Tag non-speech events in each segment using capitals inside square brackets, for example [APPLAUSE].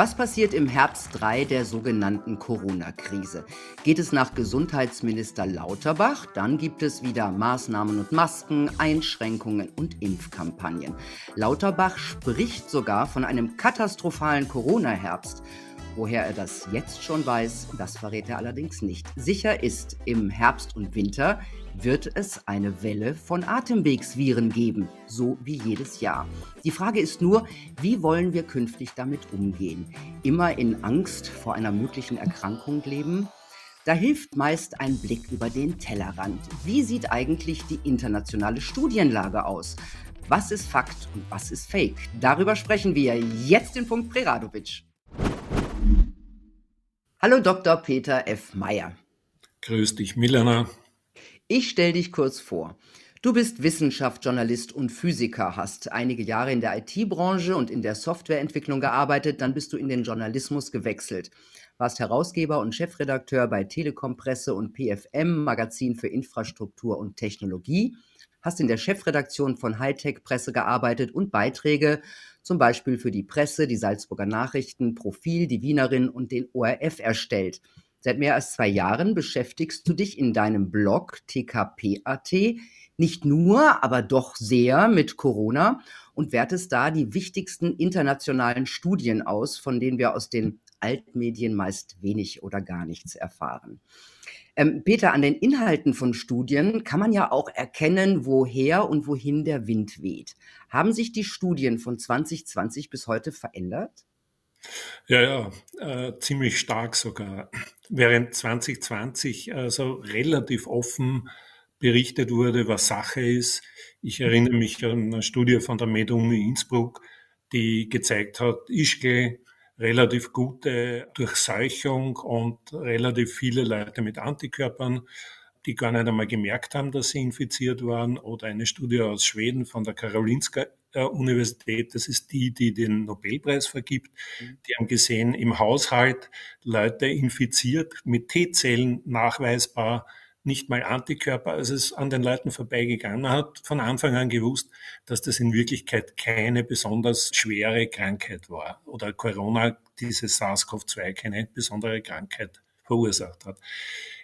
Was passiert im Herbst 3 der sogenannten Corona-Krise? Geht es nach Gesundheitsminister Lauterbach, dann gibt es wieder Maßnahmen und Masken, Einschränkungen und Impfkampagnen. Lauterbach spricht sogar von einem katastrophalen Corona-Herbst. Woher er das jetzt schon weiß, das verrät er allerdings nicht. Sicher ist, im Herbst und Winter wird es eine Welle von Atemwegsviren geben, so wie jedes Jahr. Die Frage ist nur, wie wollen wir künftig damit umgehen? Immer in Angst vor einer möglichen Erkrankung leben? Da hilft meist ein Blick über den Tellerrand. Wie sieht eigentlich die internationale Studienlage aus? Was ist Fakt und was ist Fake? Darüber sprechen wir jetzt in Punkt Preradovic. Hallo Dr. Peter F. Meyer. Grüß dich, Milena. Ich stelle dich kurz vor. Du bist Wissenschaftsjournalist und Physiker, hast einige Jahre in der IT-Branche und in der Softwareentwicklung gearbeitet, dann bist du in den Journalismus gewechselt. Warst Herausgeber und Chefredakteur bei Telekom Presse und PFM, Magazin für Infrastruktur und Technologie, hast in der Chefredaktion von Hightech Presse gearbeitet und Beiträge zum Beispiel für die Presse, die Salzburger Nachrichten, Profil, die Wienerin und den ORF erstellt. Seit mehr als zwei Jahren beschäftigst du dich in deinem Blog TKP.at nicht nur, aber doch sehr mit Corona und wertest da die wichtigsten internationalen Studien aus, von denen wir aus den Altmedien meist wenig oder gar nichts erfahren. Ähm, Peter, an den Inhalten von Studien kann man ja auch erkennen, woher und wohin der Wind weht. Haben sich die Studien von 2020 bis heute verändert? Ja, ja, äh, ziemlich stark sogar. [CLEARS THROAT] Während 2020 also relativ offen berichtet wurde, was Sache ist. Ich erinnere mich an eine Studie von der MedUni Innsbruck, die gezeigt hat, Ischgl relativ gute Durchseuchung und relativ viele Leute mit Antikörpern, die gar nicht einmal gemerkt haben, dass sie infiziert waren. Oder eine Studie aus Schweden von der Karolinska Universität, das ist die, die den Nobelpreis vergibt, mhm. die haben gesehen, im Haushalt Leute infiziert mit T-Zellen nachweisbar, nicht mal Antikörper, als es an den Leuten vorbeigegangen. Man hat von Anfang an gewusst, dass das in Wirklichkeit keine besonders schwere Krankheit war oder Corona, dieses SARS-CoV-2, keine besondere Krankheit verursacht hat.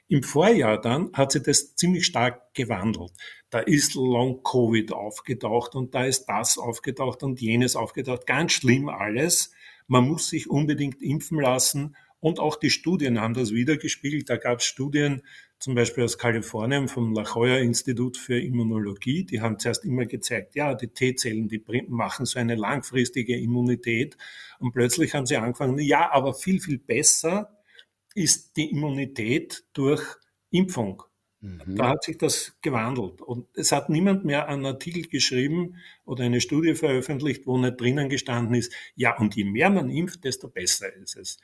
Im Vorjahr dann hat sich das ziemlich stark gewandelt. Da ist Long-Covid aufgetaucht und da ist das aufgetaucht und jenes aufgetaucht. Ganz schlimm alles. Man muss sich unbedingt impfen lassen. Und auch die Studien haben das wiedergespiegelt. Da gab es Studien, zum Beispiel aus Kalifornien vom La Jolla Institut für Immunologie. Die haben zuerst immer gezeigt, ja, die T-Zellen, die machen so eine langfristige Immunität. Und plötzlich haben sie angefangen, ja, aber viel, viel besser ist die Immunität durch Impfung. Mhm. Da hat sich das gewandelt. Und es hat niemand mehr einen Artikel geschrieben oder eine Studie veröffentlicht, wo nicht drinnen gestanden ist, ja, und je mehr man impft, desto besser ist es.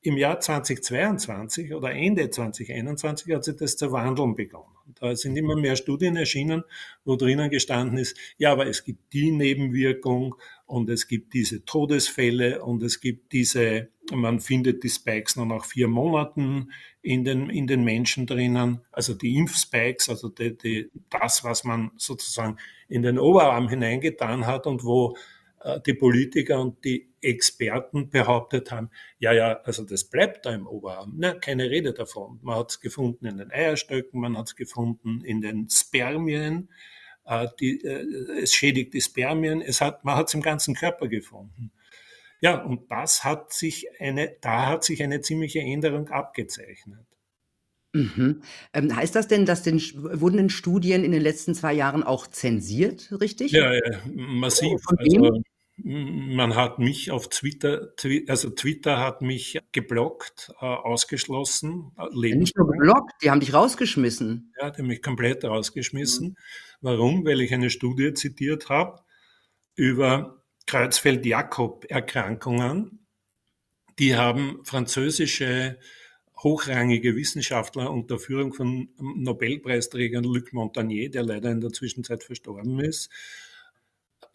Im Jahr 2022 oder Ende 2021 hat sich das zu wandeln begonnen. Da sind immer mehr Studien erschienen, wo drinnen gestanden ist, ja, aber es gibt die Nebenwirkung und es gibt diese Todesfälle und es gibt diese, man findet die Spikes nur nach vier Monaten in den, in den Menschen drinnen, also die Impfspikes, also die, die, das, was man sozusagen in den Oberarm hineingetan hat und wo äh, die Politiker und die Experten behauptet haben, ja, ja, also das bleibt da im Oberarm. Na, keine Rede davon. Man hat es gefunden in den Eierstöcken, man hat es gefunden in den Spermien. Äh, die, äh, es schädigt die Spermien. Es hat, man hat es im ganzen Körper gefunden. Ja, und das hat sich eine, da hat sich eine ziemliche Änderung abgezeichnet. Mhm. Ähm, heißt das denn, dass den, wurden denn Studien in den letzten zwei Jahren auch zensiert, richtig? Ja, ja massiv. Von also, man hat mich auf Twitter, also Twitter hat mich geblockt, äh, ausgeschlossen. Äh, Nicht nur geblockt, die haben dich rausgeschmissen. Ja, die haben mich komplett rausgeschmissen. Mhm. Warum? Weil ich eine Studie zitiert habe über Kreuzfeld-Jakob-Erkrankungen. Die haben französische hochrangige Wissenschaftler unter Führung von Nobelpreisträgern Luc Montagnier, der leider in der Zwischenzeit verstorben ist,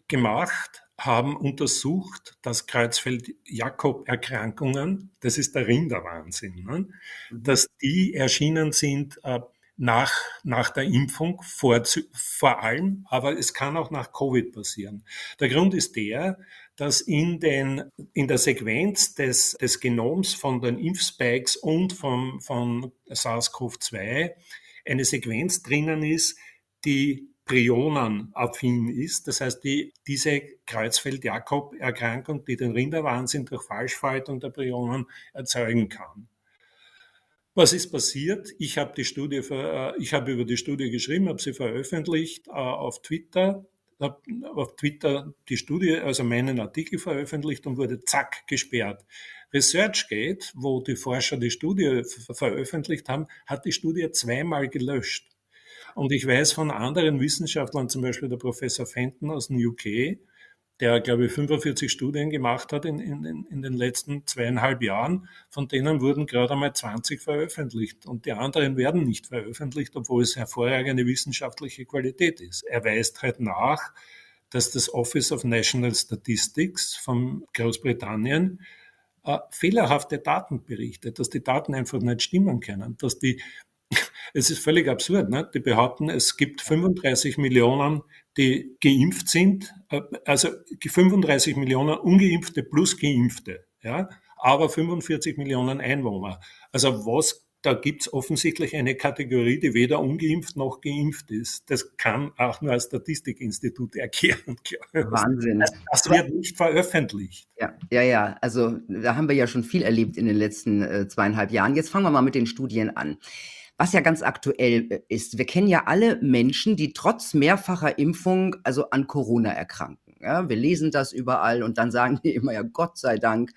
gemacht haben untersucht, dass Kreuzfeld-Jakob-Erkrankungen, das ist der Rinderwahnsinn, ne? Mhm. dass die erschienen sind äh, nach, nach der Impfung vor, vor allem, aber es kann auch nach Covid passieren. Der Grund ist der, dass in, den, in der Sequenz des, des Genoms von den Impfspikes und vom, von SARS-CoV-2 eine Sequenz drinnen ist, die Prionenaffin ist. Das heißt, die, diese Kreuzfeld-Jakob-Erkrankung, die den Rinderwahnsinn durch Falschfaltung der Prionen erzeugen kann. Was ist passiert? Ich habe die Studie, äh, ich habe über die Studie geschrieben, habe sie veröffentlicht äh, auf Twitter, habe auf Twitter die Studie, also meinen Artikel veröffentlicht und wurde zack gesperrt. ResearchGate, wo die Forscher die Studie veröffentlicht haben, hat die Studie zweimal gelöscht. Und ich weiß von anderen Wissenschaftlern, zum Beispiel der Professor Fenton aus dem UK, der, glaube ich, 45 Studien gemacht hat in, in, in den letzten zweieinhalb Jahren. Von denen wurden gerade einmal 20 veröffentlicht. Und die anderen werden nicht veröffentlicht, obwohl es hervorragende wissenschaftliche Qualität ist. Er weist halt nach, dass das Office of National Statistics von Großbritannien äh, fehlerhafte Daten berichtet, dass die Daten einfach nicht stimmen können, dass die [LAUGHS] es ist völlig absurd. Ne? Die behaupten, es gibt 35 Millionen, die geimpft sind, äh, also 35 Millionen ungeimpfte plus geimpfte, ja, aber 45 Millionen Einwohner. Also was da gibt es offensichtlich eine Kategorie, die weder ungeimpft noch geimpft ist. Das kann auch nur ein Statistikinstitut erklären. [LAUGHS] Wahnsinn. Das, das wird nicht veröffentlicht. Ja, ja, ja. Also da haben wir ja schon viel erlebt in den letzten äh, zweieinhalb Jahren. Jetzt fangen wir mal mit den Studien an was ja ganz aktuell äh, ist. Wir kennen ja alle Menschen, die trotz mehrfacher Impfung also an Corona erkranken. Ja, wir lesen das überall und dann sagen die [LAUGHS] immer, ja, Gott sei Dank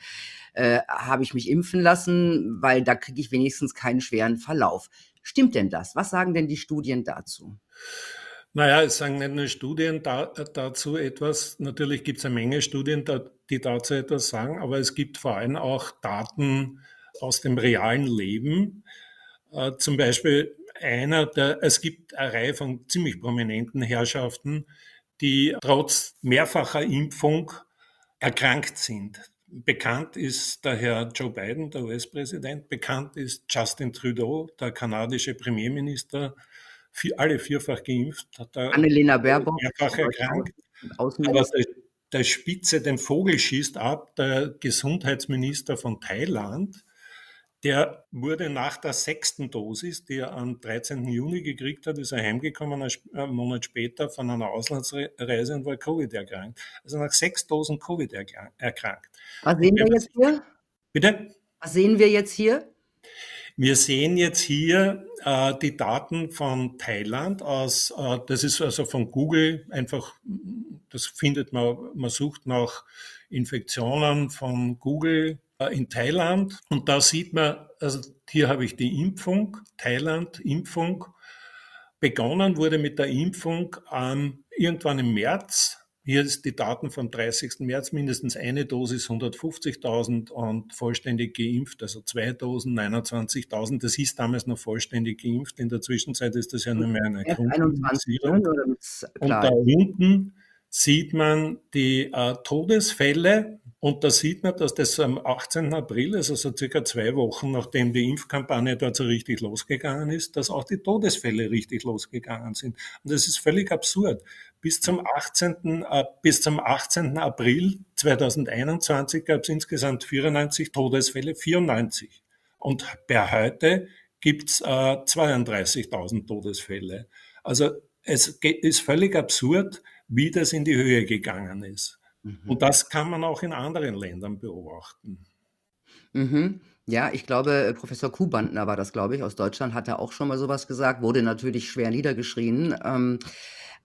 äh, habe ich mich impfen lassen, weil da kriege ich wenigstens keinen schweren Verlauf. Stimmt denn das? Was sagen denn die Studien dazu? Naja, es sagen nicht nur Studien da, dazu etwas. Natürlich gibt es eine Menge Studien, die dazu etwas sagen, aber es gibt vor allem auch Daten aus dem realen Leben. Äh, zum Beispiel einer der, es gibt eine Reihe von ziemlich prominenten Herrschaften, die trotz mehrfacher Impfung erkrankt sind. Bekannt ist der Herr Joe Biden, der US-Präsident. Bekannt ist Justin Trudeau, der kanadische Premierminister, alle vierfach geimpft. Hat Annelena Baerbock. Mehrfach erkrankt. Aber der, der Spitze den Vogel schießt ab, der Gesundheitsminister von Thailand, der wurde nach der sechsten Dosis, die er am 13. Juni gekriegt hat, ist er heimgekommen, einen Monat später von einer Auslandsreise und war Covid erkrankt. Also nach sechs Dosen Covid erkrankt. Was sehen wir jetzt hier? Bitte? Was sehen wir jetzt hier? Wir sehen jetzt hier äh, die Daten von Thailand aus, äh, das ist also von Google einfach, das findet man, man sucht nach Infektionen von Google in Thailand. Und da sieht man, also hier habe ich die Impfung, Thailand, Impfung. Begonnen wurde mit der Impfung ähm, irgendwann im März. Hier ist die Daten vom 30. März, mindestens eine Dosis 150.000 und vollständig geimpft, also zwei Dosen 29.000. Das hieß damals noch vollständig geimpft. In der Zwischenzeit ist das ja nur mehr eine Grundfinanzierung. Und da unten sieht man die äh, Todesfälle und da sieht man, dass das am 18. April, also so circa zwei Wochen, nachdem die Impfkampagne dort so richtig losgegangen ist, dass auch die Todesfälle richtig losgegangen sind. Und das ist völlig absurd. Bis zum 18. Äh, bis zum 18. April 2021 gab es insgesamt 94 Todesfälle, 94. Und per heute gibt es äh, 32.000 Todesfälle. Also es ist völlig absurd, wie das in die Höhe gegangen ist. Mhm. Und das kann man auch in anderen Ländern beobachten. Mhm. Ja, ich glaube, äh, Professor Kuhbandner war das, glaube ich, aus Deutschland, hat er auch schon mal sowas gesagt, wurde natürlich schwer niedergeschrien. Ähm,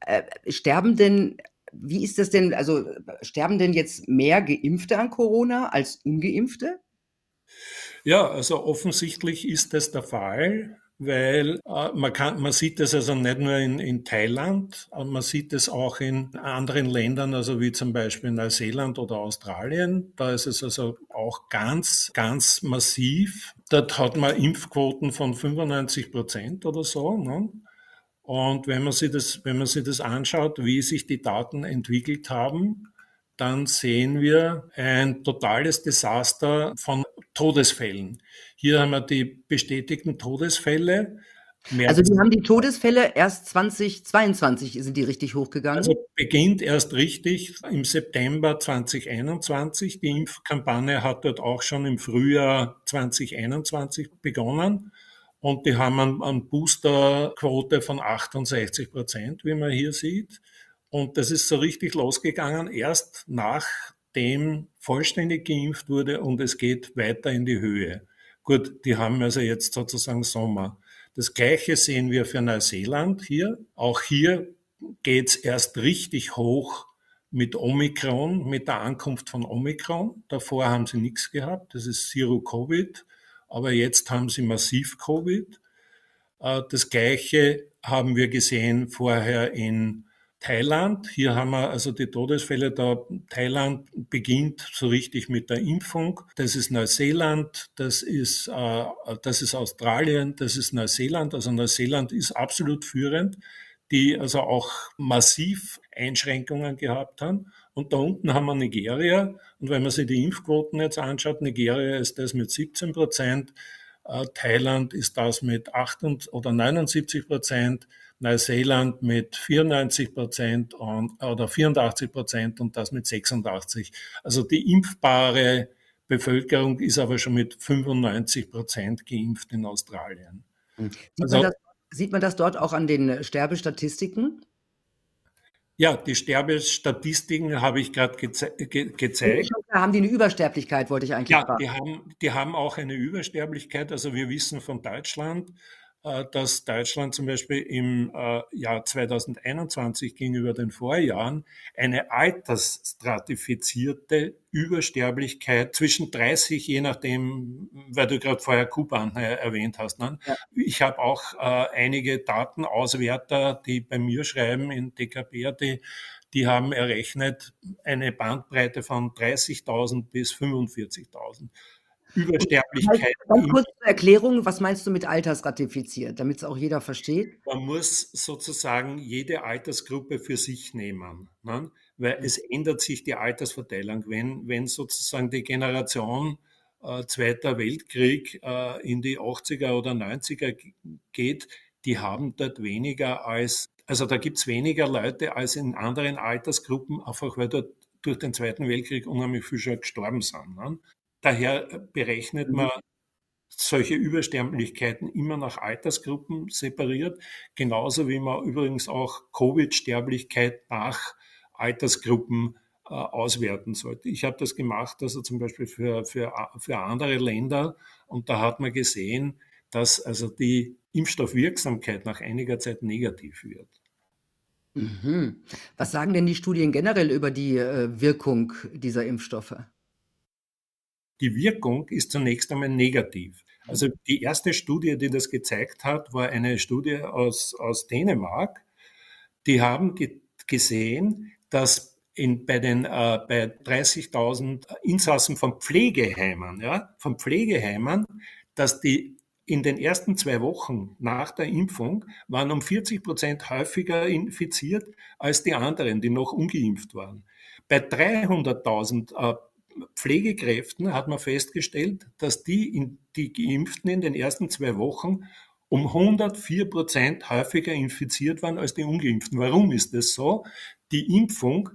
äh, sterben denn, wie ist das denn, also sterben denn jetzt mehr Geimpfte an Corona als Ungeimpfte? Ja, also offensichtlich ist das der Fall weil äh, man, kann, man sieht das also nicht nur in, in Thailand, man sieht es auch in anderen Ländern, also wie zum Beispiel Neuseeland oder Australien. Da ist es also auch ganz, ganz massiv. Dort hat man Impfquoten von 95 Prozent oder so. Ne? Und wenn man, sich das, wenn man sich das anschaut, wie sich die Daten entwickelt haben, dann sehen wir ein totales Desaster von Todesfällen. Hier haben wir die bestätigten Todesfälle Mehr also die haben die Todesfälle erst 2022 sind die richtig hochgegangen? Also beginnt erst richtig im September 2021. Die Impfkampagne hat dort auch schon im Frühjahr 2021 begonnen. Und die haben eine Boosterquote von 68 Prozent, wie man hier sieht. Und das ist so richtig losgegangen, erst nachdem vollständig geimpft wurde und es geht weiter in die Höhe. Gut, die haben also jetzt sozusagen Sommer. Das Gleiche sehen wir für Neuseeland hier. Auch hier geht's erst richtig hoch mit Omikron, mit der Ankunft von Omikron. Davor haben sie nichts gehabt. Das ist Zero Covid. Aber jetzt haben sie massiv Covid. Äh, das Gleiche haben wir gesehen vorher in Thailand. Hier haben wir also die Todesfälle da. Thailand beginnt so richtig mit der Impfung. Das ist Neuseeland, das ist, äh, das ist Australien, das ist Neuseeland. Also Neuseeland ist absolut führend, die also auch massiv Einschränkungen gehabt haben. Und da unten haben wir Nigeria. Und wenn man sich die Impfquoten jetzt anschaut, Nigeria ist das mit 17 Prozent, äh, Thailand ist das mit 8 oder 79 Prozent. Neuseeland mit 94 Prozent oder 84 Prozent und das mit 86. Also die impfbare Bevölkerung ist aber schon mit 95 Prozent geimpft in Australien. Hm. Sieht, also, man das, sieht man das dort auch an den Sterbestatistiken? Ja, die Sterbestatistiken habe ich gerade geze ge gezeigt. Haben die eine Übersterblichkeit, wollte ich eigentlich ja, fragen. Ja, die haben, die haben auch eine Übersterblichkeit. Also wir wissen von Deutschland, dass Deutschland zum Beispiel im äh, Jahr 2021 gegenüber den Vorjahren eine altersstratifizierte Übersterblichkeit zwischen 30, je nachdem, weil du gerade vorher Kuban erwähnt hast. Ne? Ja. Ich habe auch äh, einige Datenauswerter, die bei mir schreiben in DKBRD, die haben errechnet eine Bandbreite von 30.000 bis 45.000. Übersterblichkeit. Ganz kurz zur Erklärung, was meinst du mit altersratifiziert, damit es auch jeder versteht? Man muss sozusagen jede Altersgruppe für sich nehmen, ne? weil es ändert sich die Altersverteilung. Wenn, wenn sozusagen die Generation äh, Zweiter Weltkrieg äh, in die 80er oder 90er geht, die haben dort weniger als, also da gibt es weniger Leute als in anderen Altersgruppen, einfach weil dort durch den Zweiten Weltkrieg unheimlich viel schon gestorben sind. Ne? Daher berechnet man mhm. solche Übersterblichkeiten immer nach Altersgruppen separiert, genauso wie man übrigens auch Covid-Sterblichkeit nach Altersgruppen äh, auswerten sollte. Ich habe das gemacht, also zum Beispiel für, für, für andere Länder und da hat man gesehen, dass also die Impfstoffwirksamkeit nach einiger Zeit negativ wird. Mhm. Was sagen denn die Studien generell über die äh, Wirkung dieser Impfstoffe? Die Wirkung ist zunächst einmal negativ. Also die erste Studie, die das gezeigt hat, war eine Studie aus, aus Dänemark. Die haben ge gesehen, dass in, bei den äh, bei 30.000 Insassen von Pflegeheimen, ja, von Pflegeheimen, dass die in den ersten zwei Wochen nach der Impfung waren um 40 Prozent häufiger infiziert als die anderen, die noch ungeimpft waren. Bei 300.000 äh, Pflegekräften hat man festgestellt, dass die, in, die Geimpften in den ersten zwei Wochen um 104 Prozent häufiger infiziert waren als die Ungeimpften. Warum ist das so? Die Impfung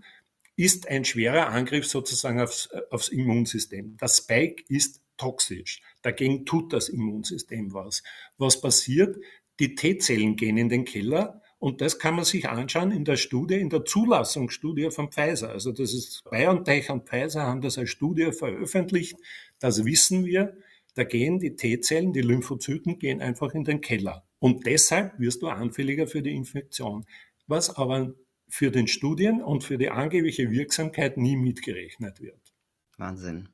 ist ein schwerer Angriff sozusagen aufs, aufs Immunsystem. Das Spike ist toxisch. Dagegen tut das Immunsystem was. Was passiert? Die T-Zellen gehen in den Keller und das kann man sich anschauen in der Studie, in der Zulassungsstudie von Pfizer. Also das ist BioNTech und Pfizer haben das als Studie veröffentlicht. Das wissen wir. Da gehen die T-Zellen, die Lymphozyten gehen einfach in den Keller. Und deshalb wirst du anfälliger für die Infektion. Was aber für den Studien und für die angebliche Wirksamkeit nie mitgerechnet wird. Wahnsinn.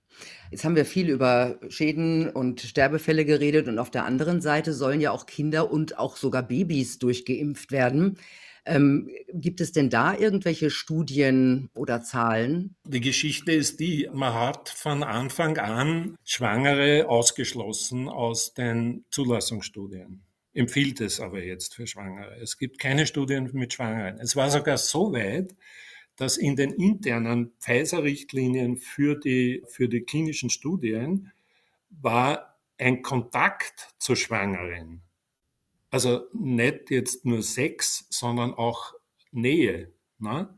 Jetzt haben wir viel über Schäden und Sterbefälle geredet und auf der anderen Seite sollen ja auch Kinder und auch sogar Babys durchgeimpft werden. Ähm, gibt es denn da irgendwelche Studien oder Zahlen? Die Geschichte ist die, man hat von Anfang an Schwangere ausgeschlossen aus den Zulassungsstudien. Empfiehlt es aber jetzt für Schwangere. Es gibt keine Studien mit Schwangeren. Es war sogar so weit, dass in den internen Pfizer-Richtlinien für die, für die klinischen Studien war ein Kontakt zur Schwangeren also nicht jetzt nur Sex, sondern auch Nähe, ne?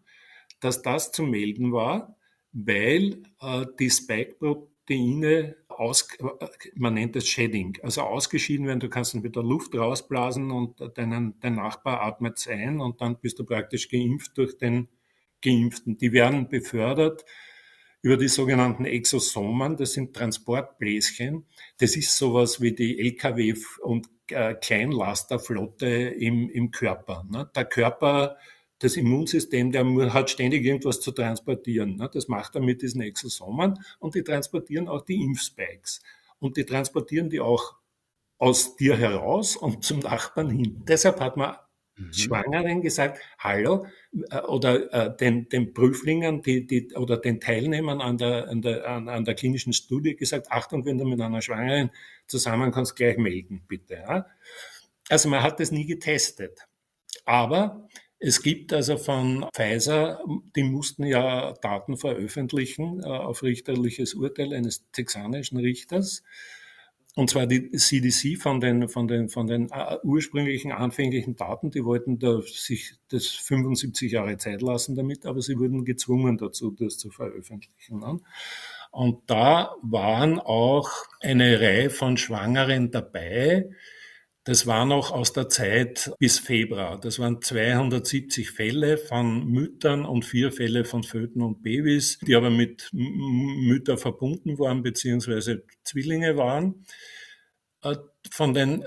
dass das zu melden war, weil äh, die Spike-Proteine aus, man nennt es Shedding, also ausgeschieden werden, du kannst dann wieder Luft rausblasen und deinen, dein Nachbar atmet es ein und dann bist du praktisch geimpft durch den Geimpften. Die werden befördert über die sogenannten Exosomen, das sind Transportbläschen. Das ist sowas wie die Lkw- und äh, Kleinlasterflotte im, im Körper. Ne? Der Körper, das Immunsystem, der hat ständig irgendwas zu transportieren. Ne? Das macht er mit diesen Exosomen und die transportieren auch die Impfspikes. Und die transportieren die auch aus dir heraus und zum Nachbarn hin. Deshalb hat man mhm. Schwangeren gesagt, hallo, äh, oder äh, den, den Prüflingen die, die, oder den Teilnehmern an der, an, der, an, an der klinischen Studie gesagt, Achtung, wenn du mit einer Schwangeren zusammenkommst, gleich melden, bitte. Ja? Also man hat das nie getestet. Aber es gibt also von Pfizer, die mussten ja Daten veröffentlichen äh, auf richterliches Urteil eines texanischen Richters. Und zwar die CDC von den, von den, von den äh, ursprünglichen anfänglichen Daten, die wollten da sich das 75 Jahre Zeit lassen damit, aber sie wurden gezwungen dazu, das zu veröffentlichen. Ne? Und da waren auch eine Reihe von Schwangeren dabei, das war noch aus der Zeit bis Februar. Das waren 270 Fälle von Müttern und vier Fälle von Föten und Babys, die aber mit Müttern verbunden waren beziehungsweise Zwillinge waren. Äh, von den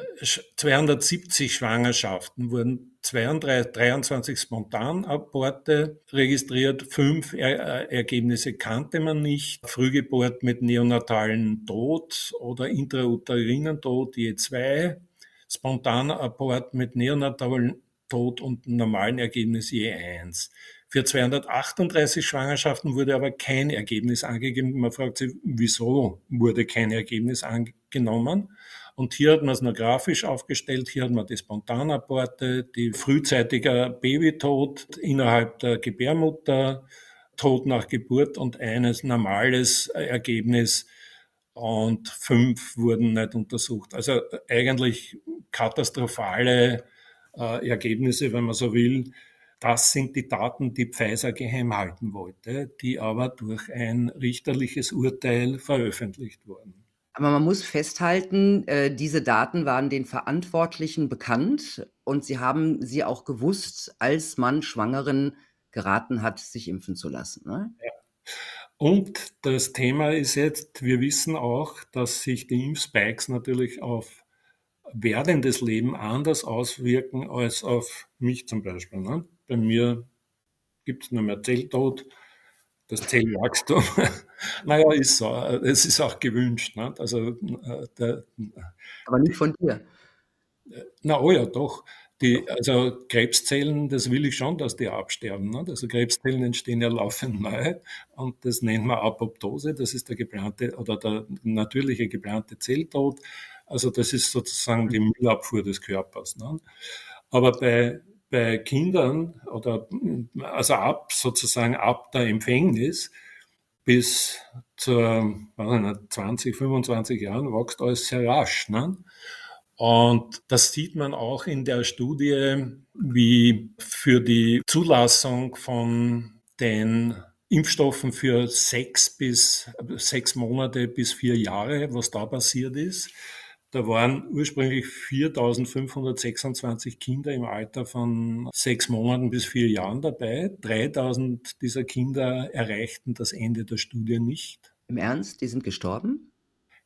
270 Schwangerschaften wurden 32, 23 Spontanaborte registriert, fünf er äh, Ergebnisse kannte man nicht, Frühgeburt mit neonatalen Tod oder intrauterinen Tod je zwei, spontaner Abort mit neonatalen Tod und normalen Ergebnis je eins. Für 238 Schwangerschaften wurde aber kein Ergebnis angegeben. Man fragt sich, wieso wurde kein Ergebnis angenommen? Und hier hat man es nur grafisch aufgestellt. Hier hat man die Spontanaborte, die frühzeitiger Babytod innerhalb der Gebärmutter, Tod nach Geburt und eines normales Ergebnis und fünf wurden nicht untersucht. Also eigentlich katastrophale äh, Ergebnisse, wenn man so will. Das sind die Daten, die Pfizer geheim halten wollte, die aber durch ein richterliches Urteil veröffentlicht wurden. Aber man muss festhalten, äh, diese Daten waren den Verantwortlichen bekannt und sie haben sie auch gewusst, als man Schwangeren geraten hat, sich impfen zu lassen. Ne? Ja. Und das Thema ist jetzt, wir wissen auch, dass sich die Impfspikes natürlich auf werdendes Leben anders auswirken als auf mich zum Beispiel. Ne? Bei mir gibt es nur mehr Zelltod, das Zellwachstum. [LAUGHS] naja, ist so. Es ist auch gewünscht. Ne? Also, äh, der, Aber nicht von dir. Na, oh ja, doch. Die, also Krebszellen, das will ich schon, dass die absterben. Ne? Also Krebszellen entstehen ja laufend neu und das nennt man Apoptose. Das ist der geplante oder der natürliche geplante Zelltod. Also das ist sozusagen die Müllabfuhr des Körpers. Ne? Aber bei, bei Kindern oder also ab sozusagen ab der Empfängnis bis zu 20, 25 Jahren wächst alles sehr rasch. Ne? Und das sieht man auch in der Studie, wie für die Zulassung von den Impfstoffen für sechs bis sechs Monate bis vier Jahre, was da passiert ist. Da waren ursprünglich 4.526 Kinder im Alter von sechs Monaten bis vier Jahren dabei. 3.000 dieser Kinder erreichten das Ende der Studie nicht. Im Ernst? Die sind gestorben?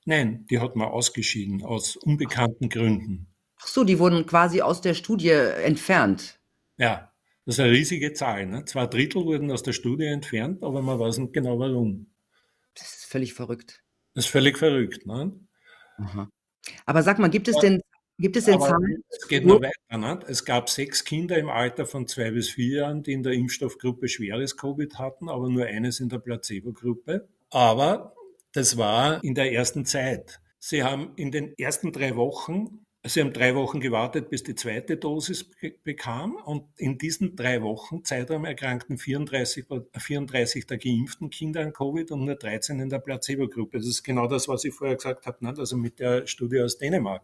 Nein, die hat man ausgeschieden aus unbekannten Gründen. Ach so, die wurden quasi aus der Studie entfernt. Ja, das ist eine riesige Zahl. Ne? Zwei Drittel wurden aus der Studie entfernt, aber man weiß nicht genau warum. Das ist völlig verrückt. Das ist völlig verrückt. Ne? Aha. Aber sag mal, gibt es denn, gibt es denn Zahlen? Es geht noch weiter. Ne? Es gab sechs Kinder im Alter von zwei bis vier Jahren, die in der Impfstoffgruppe schweres Covid hatten, aber nur eines in der Placebo-Gruppe. Aber das war in der ersten Zeit. Sie haben in den ersten drei Wochen, Sie haben drei Wochen gewartet, bis die zweite Dosis bekam und in diesen drei Wochen Zeitraum erkrankten 34, 34 der geimpften Kinder an Covid und nur 13 in der Placebo-Gruppe. Das ist genau das, was ich vorher gesagt habe, ne? also mit der Studie aus Dänemark.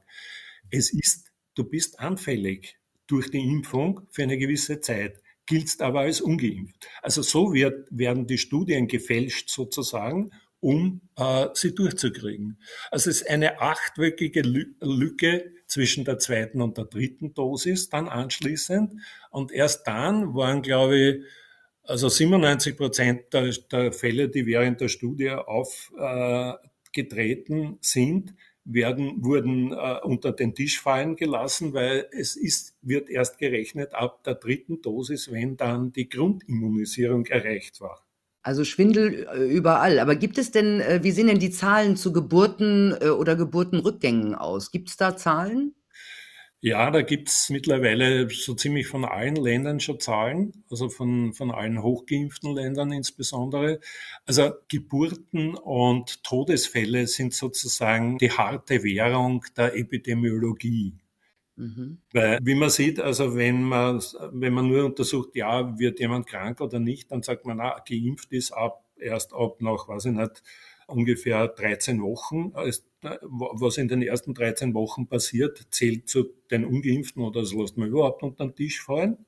Es ist du bist anfällig durch die Impfung für eine gewisse Zeit, giltst aber als ungeimpft. Also so wird, werden die Studien gefälscht sozusagen, um äh, sie durchzukriegen. Also es ist eine achtwöchige Lücke zwischen der zweiten und der dritten Dosis dann anschließend. Und erst dann waren, glaube ich, also 97 Prozent der, der Fälle, die während der Studie aufgetreten äh, sind, werden, wurden äh, unter den Tisch fallen gelassen, weil es ist, wird erst gerechnet ab der dritten Dosis, wenn dann die Grundimmunisierung erreicht war. Also Schwindel äh, überall. Aber gibt es denn, äh, wie sehen denn die Zahlen zu Geburten äh, oder Geburtenrückgängen aus? Gibt es da Zahlen? Ja, da gibt's mittlerweile so ziemlich von allen Ländern schon Zahlen, also von, von allen hochgeimpften Ländern insbesondere. Also Geburten und Todesfälle sind sozusagen die harte Währung der Epidemiologie. Mhm. Weil, wie man sieht, also wenn man, wenn man nur untersucht, ja, wird jemand krank oder nicht, dann sagt man, na, geimpft ist ab, erst ab nach, weiß ich nicht, ungefähr 13 Wochen. Was in den ersten 13 Wochen passiert, zählt zu den Ungeimpften oder das lässt man überhaupt unter den Tisch fallen.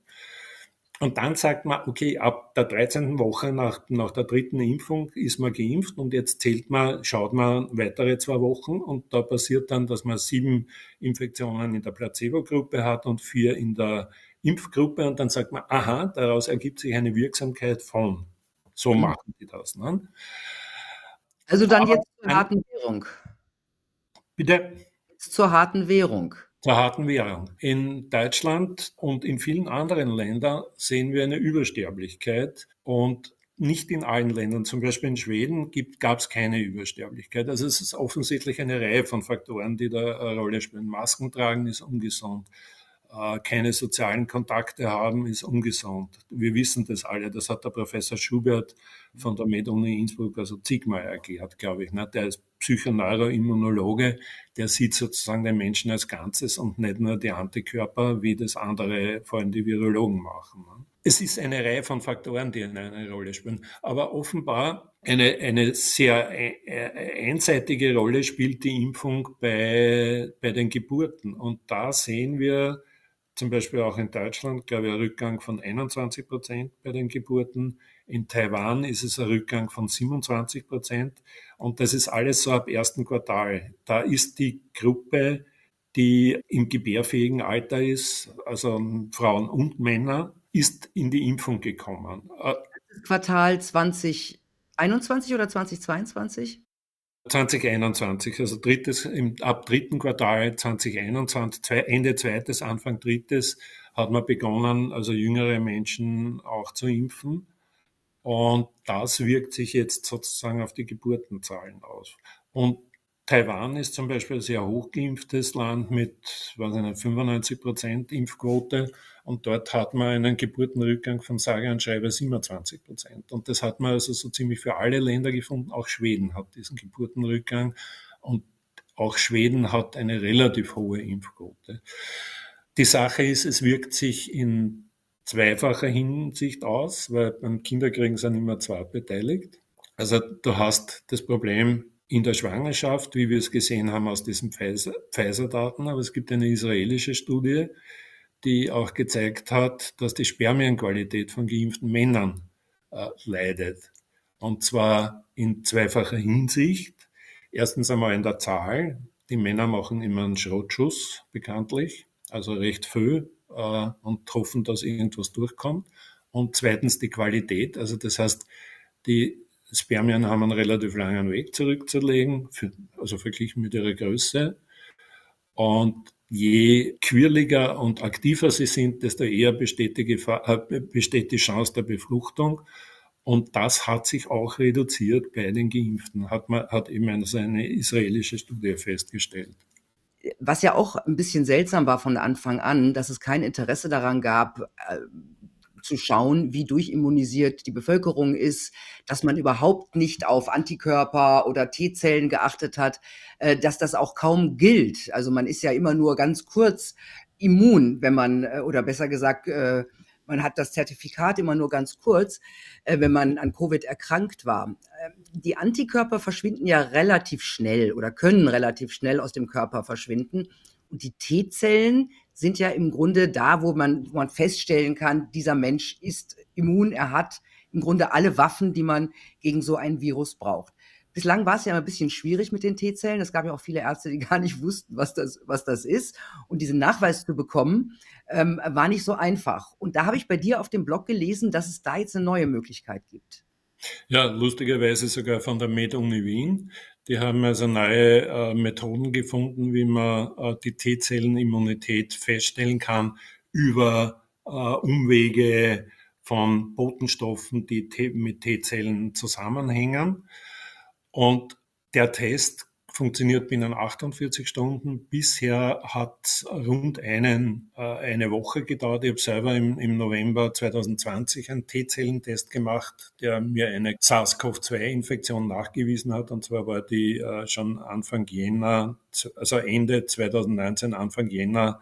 Und dann sagt man, okay, ab der 13. Woche nach, nach der dritten Impfung ist man geimpft und jetzt zählt man, schaut man weitere zwei Wochen und da passiert dann, dass man sieben Infektionen in der Placebo-Gruppe hat und vier in der Impfgruppe und dann sagt man, aha, daraus ergibt sich eine Wirksamkeit von. So mhm. machen die das. Ne? Also dann Aber jetzt zur harten Währung. Bitte? Jetzt zur harten Währung. Zur harten Währung. In Deutschland und in vielen anderen Ländern sehen wir eine Übersterblichkeit und nicht in allen Ländern. Zum Beispiel in Schweden gab es keine Übersterblichkeit. Also es ist offensichtlich eine Reihe von Faktoren, die da eine Rolle spielen. Masken tragen ist ungesund. Äh, keine sozialen Kontakte haben, ist ungesund. Wir wissen das alle. Das hat der Professor Schubert von der MedUni Innsbruck, also zigmal erklärt, glaube ich. Ne? Der ist Psychoneuroimmunologe, der sieht sozusagen den Menschen als Ganzes und nicht nur die Antikörper, wie das andere, vor allem die Virologen machen. Ne? Es ist eine Reihe von Faktoren, die eine Rolle spielen. Aber offenbar eine, eine sehr e, e, einseitige Rolle spielt die Impfung bei, bei den Geburten. Und da sehen wir zum Beispiel auch in Deutschland, glaube ich, ein Rückgang von 21 Prozent bei den Geburten. In Taiwan ist es ein Rückgang von 27 Prozent. Und das ist alles so ab ersten Quartal. Da ist die Gruppe, die im gebärfähigen Alter ist, also Frauen und Männer, ist in die Impfung gekommen. Quartal 2021 oder 2022? 2021, also drittes, im, ab dritten Quartal 2021, zwei, Ende zweites, Anfang drittes, hat man begonnen, also jüngere Menschen auch zu impfen. Und das wirkt sich jetzt sozusagen auf die Geburtenzahlen aus. Und Taiwan ist zum Beispiel ein sehr hochgeimpftes Land mit was eine 95 Prozent Impfquote und dort hat man einen Geburtenrückgang von sage und schreibe 27 Prozent. Und das hat man also so ziemlich für alle Länder gefunden. Auch Schweden hat diesen Geburtenrückgang und auch Schweden hat eine relativ hohe Impfquote. Die Sache ist, es wirkt sich in zweifacher Hinsicht aus, weil beim Kinderkriegen sind immer zwei beteiligt. Also du hast das Problem, in der Schwangerschaft, wie wir es gesehen haben aus diesen Pfizer-Daten. Aber es gibt eine israelische Studie, die auch gezeigt hat, dass die Spermienqualität von geimpften Männern äh, leidet. Und zwar in zweifacher Hinsicht. Erstens einmal in der Zahl. Die Männer machen immer einen Schrottschuss, bekanntlich, also recht viel äh, und hoffen, dass irgendwas durchkommt. Und zweitens die Qualität. Also das heißt, die Spermien haben einen relativ langen Weg zurückzulegen, für, also verglichen mit ihrer Größe. Und je quirliger und aktiver sie sind, desto eher besteht die, Gefahr, äh, besteht die Chance der Befruchtung. Und das hat sich auch reduziert bei den Geimpften, hat, man, hat eben eine, israelische Studie festgestellt. Was ja auch ein bisschen seltsam war von Anfang an, dass es kein Interesse daran gab, äh, zu schauen, wie durchimmunisiert die Bevölkerung ist, dass man überhaupt nicht auf Antikörper oder T-Zellen geachtet hat, äh, dass das auch kaum gilt. Also man ist ja immer nur ganz kurz immun, wenn man, äh, oder besser gesagt, äh, man hat das Zertifikat immer nur ganz kurz, wenn man an Covid erkrankt war. Ähm, die Antikörper verschwinden ja relativ schnell oder können relativ schnell aus dem Körper verschwinden. Und die T-Zellen sind ja im Grunde da, wo man, wo man feststellen kann, dieser Mensch ist immun, er hat im Grunde alle Waffen, die man gegen so ein Virus braucht. Bislang war es ja ein bisschen schwierig mit den T-Zellen. Es gab ja auch viele Ärzte, die [LAUGHS] gar nicht wussten, was das, was das ist. Und diesen Nachweis zu bekommen, ähm, war nicht so einfach. Und da habe ich bei dir auf dem Blog gelesen, dass es da jetzt eine neue Möglichkeit gibt. Ja, lustigerweise sogar von der Med-Uni Wien. Die haben also neue äh, Methoden gefunden, wie man äh, die T-Zellenimmunität feststellen kann über äh, Umwege von Botenstoffen, die mit T-Zellen zusammenhängen. Und der Test funktioniert binnen 48 Stunden. Bisher hat rund einen, äh, eine Woche gedauert. Ich habe selber im, im November 2020 einen T-Zellentest gemacht, der mir eine SARS-CoV-2-Infektion nachgewiesen hat. Und zwar war die äh, schon Anfang Jänner, also Ende 2019, Anfang Jänner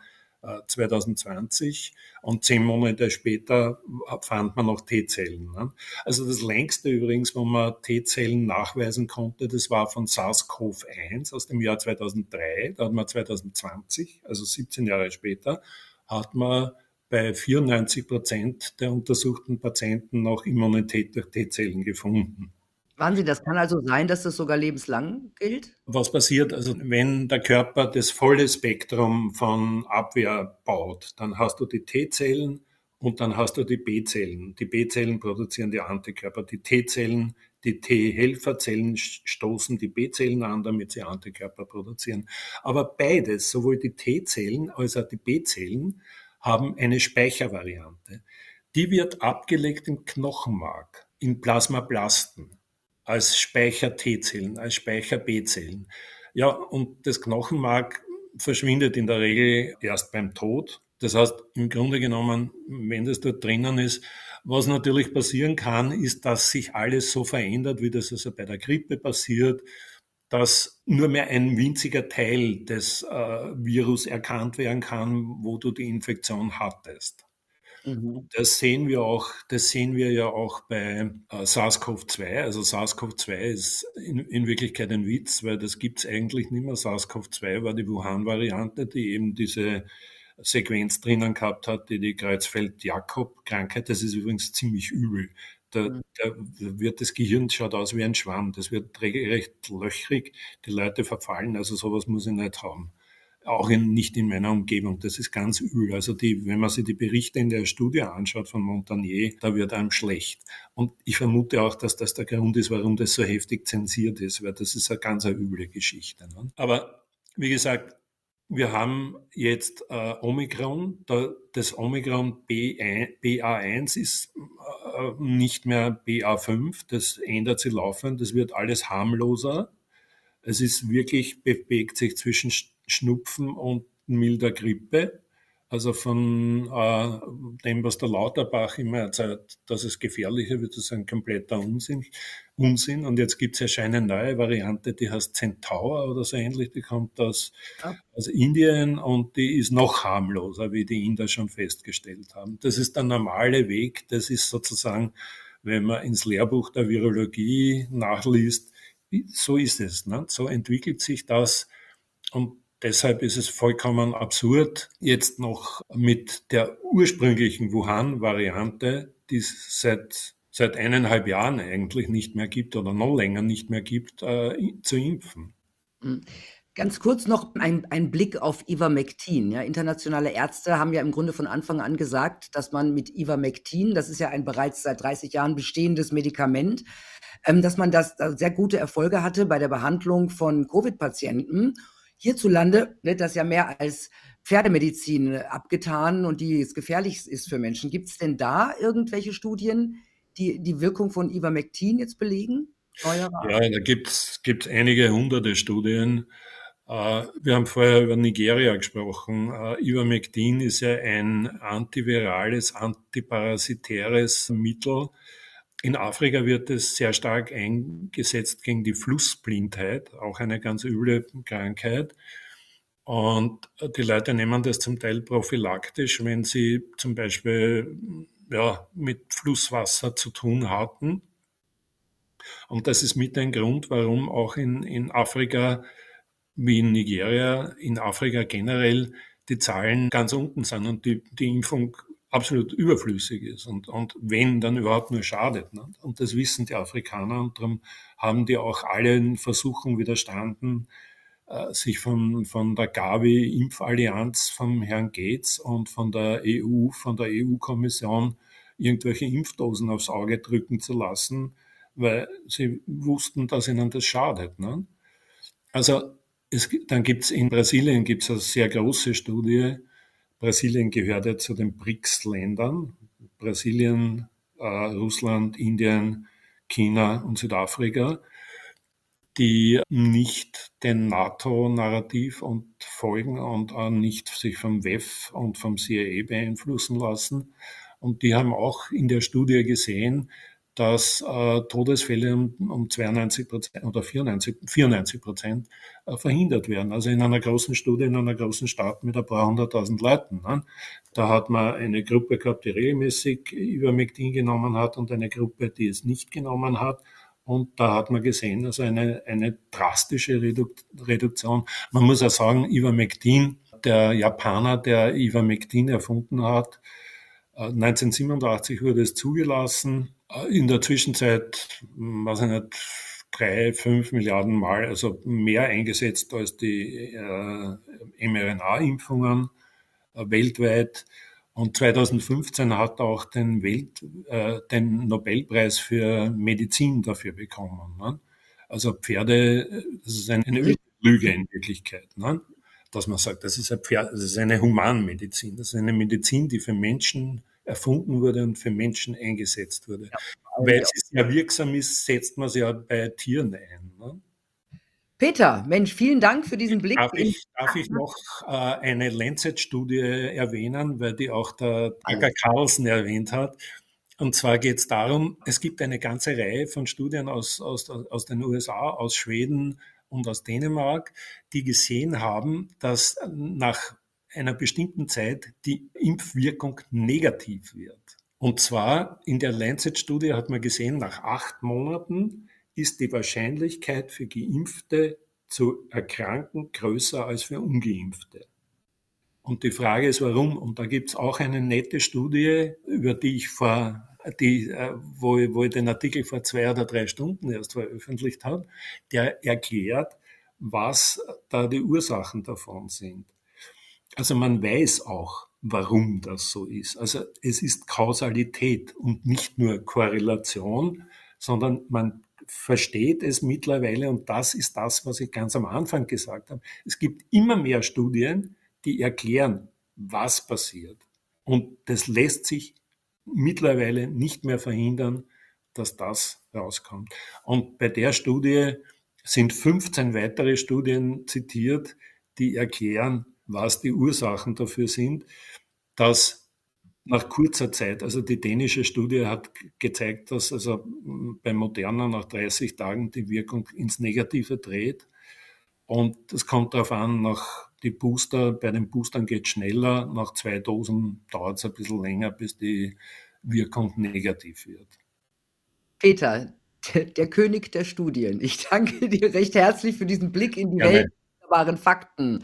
2020 und zehn Monate später fand man noch T-Zellen. Ne? Also das längste übrigens, wo man T-Zellen nachweisen konnte, das war von SARS-CoV-1 aus dem Jahr 2003. Da hat man 2020, also 17 Jahre später, hat man bei 94 Prozent der untersuchten Patienten noch Immunität durch T-Zellen gefunden. Wahnsinn, das kann also sein, dass das sogar lebenslang gilt? Was passiert, also wenn der Körper das volle Spektrum von Abwehr baut, dann hast du die T-Zellen und dann hast du die B-Zellen. Die B-Zellen produzieren die Antikörper. Die T-Zellen, die T-Helferzellen stoßen die B-Zellen an, damit sie Antikörper produzieren. Aber beides, sowohl die T-Zellen als auch die B-Zellen, haben eine Speichervariante. Die wird abgelegt im Knochenmark, in Plasmablasten als Speicher T-Zellen, als Speicher B-Zellen. Ja, und das Knochenmark verschwindet in der Regel erst beim Tod. Das heißt, im Grunde genommen, wenn das dort drinnen ist, was natürlich passieren kann, ist, dass sich alles so verändert, wie das also bei der Grippe passiert, dass nur mehr ein winziger Teil des äh, Virus erkannt werden kann, wo du die Infektion hattest. Mhm. Das sehen wir auch, das sehen wir ja auch bei äh, SARS-CoV-2. Also SARS-CoV-2 ist in, in, Wirklichkeit ein Witz, weil das gibt's eigentlich nicht mehr. SARS-CoV-2 war die Wuhan-Variante, die eben diese Sequenz drinnen gehabt hat, die die Kreuzfeld-Jakob-Krankheit, das ist übrigens ziemlich übel. Da, mhm. da, wird das Gehirn schaut aus wie ein Schwamm. Das wird recht löchrig. Die Leute verfallen. Also sowas muss ich nicht haben auch in, nicht in meiner Umgebung. Das ist ganz übel. Also die, wenn man sich die Berichte in der Studie anschaut von Montagnier, da wird einem schlecht. Und ich vermute auch, dass das der Grund ist, warum das so heftig zensiert ist, weil das ist eine ganz eine üble Geschichte. Ne? Aber wie gesagt, wir haben jetzt äh, Omikron. Da, das Omikron B1, BA1 ist äh, nicht mehr BA5. Das ändert sich laufend. Das wird alles harmloser. Es ist wirklich, bewegt sich zwischen Schnupfen und milder Grippe. Also von äh, dem, was der Lauterbach immer erzählt, dass es gefährlicher wird, das ist ein kompletter Unsinn. Unsinn. Und jetzt gibt es ja eine neue Variante, die heißt Centaur oder so ähnlich, die kommt aus, ja. aus Indien und die ist noch harmloser, wie die Inder schon festgestellt haben. Das ist der normale Weg, das ist sozusagen, wenn man ins Lehrbuch der Virologie nachliest, so ist es. Ne? So entwickelt sich das. Und Deshalb ist es vollkommen absurd, jetzt noch mit der ursprünglichen Wuhan-Variante, die es seit, seit eineinhalb Jahren eigentlich nicht mehr gibt oder noch länger nicht mehr gibt, äh, zu impfen. Hm. Ganz kurz noch ein, ein Blick auf Ivermectin. Ja, internationale Ärzte haben ja im Grunde von Anfang an gesagt, dass man mit Ivermectin, das ist ja ein bereits seit 30 Jahren bestehendes Medikament, ähm, dass man das sehr gute Erfolge hatte bei der Behandlung von Covid-Patienten Hierzulande wird das ja mehr als Pferdemedizin äh, abgetan und die es gefährlich ist für Menschen. Gibt es denn da irgendwelche Studien, die die Wirkung von Ivermectin jetzt belegen? Ja, da gibt es einige hunderte Studien. Uh, wir haben vorher über Nigeria gesprochen. Uh, Ivermectin ist ja ein antivirales, antiparasitäres Mittel. In Afrika wird es sehr stark eingesetzt gegen die Flussblindheit, auch eine ganz üble Krankheit. Und die Leute nehmen das zum Teil prophylaktisch, wenn sie zum Beispiel ja, mit Flusswasser zu tun hatten. Und das ist mit ein Grund, warum auch in, in Afrika wie in Nigeria, in Afrika generell die Zahlen ganz unten sind und die, die Impfung absolut überflüssig ist und, und wenn, dann überhaupt nur schadet. Ne? Und das wissen die Afrikaner und darum haben die auch allen Versuchen widerstanden, äh, sich von, von der Gavi-Impfallianz vom Herrn Gates und von der EU, von der EU-Kommission irgendwelche Impfdosen aufs Auge drücken zu lassen, weil sie wussten, dass ihnen das schadet. Ne? Also es, dann gibt es in Brasilien gibt's eine sehr große Studie. Brasilien gehört ja zu den BRICS-Ländern. Brasilien, äh, Russland, Indien, China und Südafrika, die nicht dem NATO-Narrativ und folgen und auch nicht sich vom WEF und vom CIA beeinflussen lassen. Und die haben auch in der Studie gesehen, dass äh, Todesfälle um, um 92 Prozent oder 94, 94 Prozent äh, verhindert werden. Also in einer großen Studie, in einer großen Stadt mit ein paar hunderttausend Leuten. Ne? Da hat man eine Gruppe gehabt, die regelmäßig Ivermectin genommen hat und eine Gruppe, die es nicht genommen hat. Und da hat man gesehen, also eine, eine drastische Redu Reduktion. Man muss auch sagen, Ivermectin, der Japaner, der Ivermectin erfunden hat, 1987 äh, wurde es zugelassen in der Zwischenzeit, weiß ich nicht, drei, fünf Milliarden Mal, also mehr eingesetzt als die äh, mRNA-Impfungen äh, weltweit. Und 2015 hat er auch den, Welt, äh, den Nobelpreis für Medizin dafür bekommen. Ne? Also Pferde, das ist eine, Lüge in Wirklichkeit. Ne? Dass man sagt, das ist, ein Pferd, das ist eine Humanmedizin. Das ist eine Medizin, die für Menschen erfunden wurde und für Menschen eingesetzt wurde. Ja, Weil ja. sie sehr wirksam ist, setzt man sie ja bei Tieren ein. Ne? Peter, Mensch, vielen Dank für diesen Blick. Darf ich, darf ich noch äh, eine Lancet-Studie erwähnen, weil die auch der Tucker Carlson erwähnt hat. Und zwar geht es darum, es gibt eine ganze Reihe von Studien aus, aus, aus den USA, aus Schweden und aus Dänemark, die gesehen haben, dass nach einer bestimmten Zeit die Impfwirkung negativ wird. Und zwar in der Lancet-Studie hat man gesehen, nach acht Monaten ist die Wahrscheinlichkeit für Geimpfte zu erkranken größer als für Ungeimpfte. Und die Frage ist, warum? Und da gibt es auch eine nette Studie, über die ich vor, die, äh, wo, wo ich den Artikel vor zwei oder drei Stunden erst veröffentlicht habe, der erklärt, was da die Ursachen davon sind. Also man weiß auch, warum das so ist. Also es ist Kausalität und nicht nur Korrelation, sondern man versteht es mittlerweile und das ist das, was ich ganz am Anfang gesagt habe. Es gibt immer mehr Studien, die erklären, was passiert. Und das lässt sich mittlerweile nicht mehr verhindern, dass das rauskommt. Und bei der Studie sind 15 weitere Studien zitiert, die erklären, was die Ursachen dafür sind, dass nach kurzer Zeit, also die dänische Studie hat gezeigt, dass also bei Moderna nach 30 Tagen die Wirkung ins Negative dreht. Und es kommt darauf an, nach die Booster, bei den Boostern geht es schneller, nach zwei Dosen dauert es ein bisschen länger, bis die Wirkung negativ wird. Peter, der, König der Studien, ich danke dir recht herzlich für diesen Blick in die ja, Welt der wahren Fakten.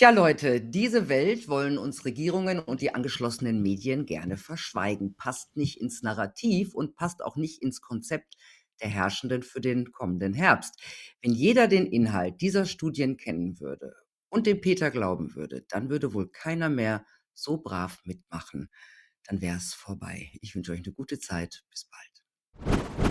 Tja, Leute, diese Welt wollen uns Regierungen und die angeschlossenen Medien gerne verschweigen. Passt nicht ins Narrativ und passt auch nicht ins Konzept der Herrschenden für den kommenden Herbst. Wenn jeder den Inhalt dieser Studien kennen würde und dem Peter glauben würde, dann würde wohl keiner mehr so brav mitmachen. Dann wäre es vorbei. Ich wünsche euch eine gute Zeit. Bis bald.